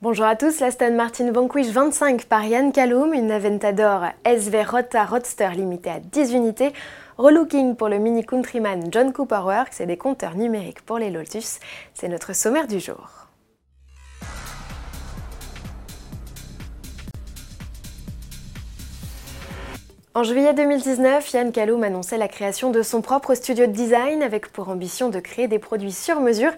Bonjour à tous, l'Aston Martin Vanquish 25 par Yann Callum, une Aventador SV Rota Roadster limitée à 10 unités, relooking pour le Mini Countryman John Cooper Works et des compteurs numériques pour les Lotus. C'est notre sommaire du jour. En juillet 2019, Yann Callum annonçait la création de son propre studio de design avec pour ambition de créer des produits sur mesure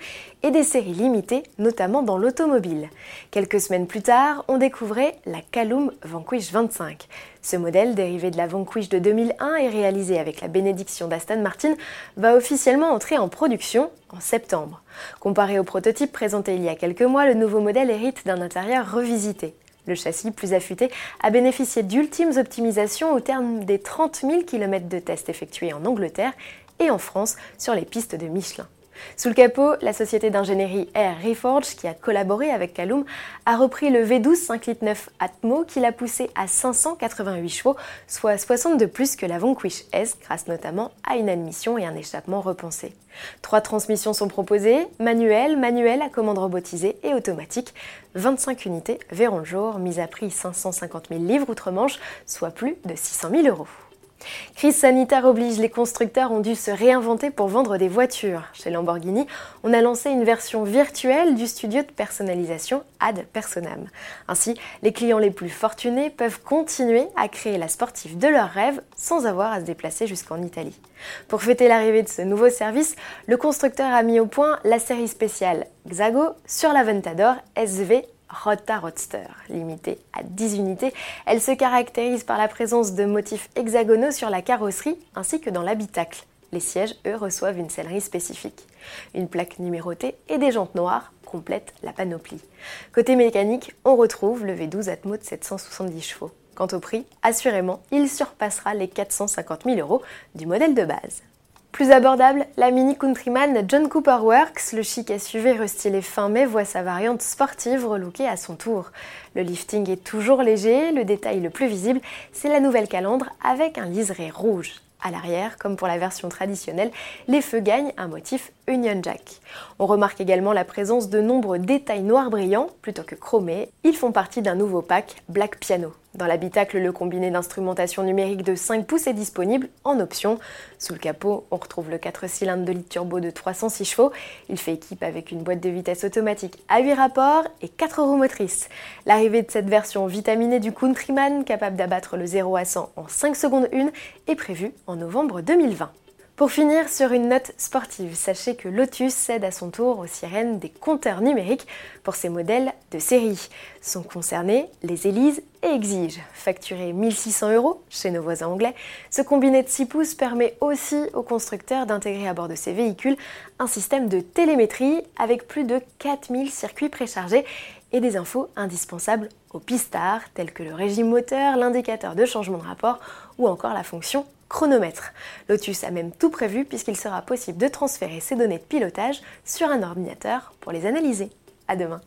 et des séries limitées, notamment dans l'automobile. Quelques semaines plus tard, on découvrait la Callum Vanquish 25. Ce modèle, dérivé de la Vanquish de 2001 et réalisé avec la bénédiction d'Aston Martin, va officiellement entrer en production en septembre. Comparé au prototype présenté il y a quelques mois, le nouveau modèle hérite d'un intérieur revisité. Le châssis, plus affûté, a bénéficié d'ultimes optimisations au terme des 30 000 km de tests effectués en Angleterre et en France sur les pistes de Michelin. Sous le capot, la société d'ingénierie Air Reforge, qui a collaboré avec Callum, a repris le V12 5 litres 9 Atmo qui l'a poussé à 588 chevaux, soit 60 de plus que la Vanquish S, grâce notamment à une admission et un échappement repensé. Trois transmissions sont proposées, manuelle, manuelle à commande robotisée et automatique. 25 unités verront le jour, mise à prix 550 000 livres outre-Manche, soit plus de 600 000 euros. Crise sanitaire oblige, les constructeurs ont dû se réinventer pour vendre des voitures. Chez Lamborghini, on a lancé une version virtuelle du studio de personnalisation Ad Personam. Ainsi, les clients les plus fortunés peuvent continuer à créer la sportive de leurs rêves sans avoir à se déplacer jusqu'en Italie. Pour fêter l'arrivée de ce nouveau service, le constructeur a mis au point la série spéciale Xago sur l'Aventador SV Rota Roadster, limitée à 10 unités. Elle se caractérise par la présence de motifs hexagonaux sur la carrosserie ainsi que dans l'habitacle. Les sièges, eux, reçoivent une sellerie spécifique. Une plaque numérotée et des jantes noires complètent la panoplie. Côté mécanique, on retrouve le V12 Atmo de 770 chevaux. Quant au prix, assurément, il surpassera les 450 000 euros du modèle de base. Plus abordable, la Mini Countryman John Cooper Works, le chic SUV restylé fin mai, voit sa variante sportive relookée à son tour. Le lifting est toujours léger, le détail le plus visible, c'est la nouvelle calandre avec un liseré rouge. À l'arrière, comme pour la version traditionnelle, les feux gagnent un motif Union Jack. On remarque également la présence de nombreux détails noirs brillants plutôt que chromés. Ils font partie d'un nouveau pack Black Piano. Dans l'habitacle, le combiné d'instrumentation numérique de 5 pouces est disponible en option. Sous le capot, on retrouve le 4 cylindres de litre turbo de 306 chevaux. Il fait équipe avec une boîte de vitesse automatique à 8 rapports et 4 roues motrices. L'arrivée de cette version vitaminée du Countryman, capable d'abattre le 0 à 100 en 5 secondes 1, est prévue en novembre 2020. Pour finir sur une note sportive, sachez que Lotus cède à son tour aux sirènes des compteurs numériques pour ses modèles de série. Sont concernés les Élise et Exige. Facturé 1600 euros chez nos voisins anglais, ce combiné de 6 pouces permet aussi aux constructeurs d'intégrer à bord de ces véhicules un système de télémétrie avec plus de 4000 circuits préchargés et des infos indispensables aux pistards tels que le régime moteur, l'indicateur de changement de rapport ou encore la fonction chronomètre. Lotus a même tout prévu puisqu'il sera possible de transférer ces données de pilotage sur un ordinateur pour les analyser. À demain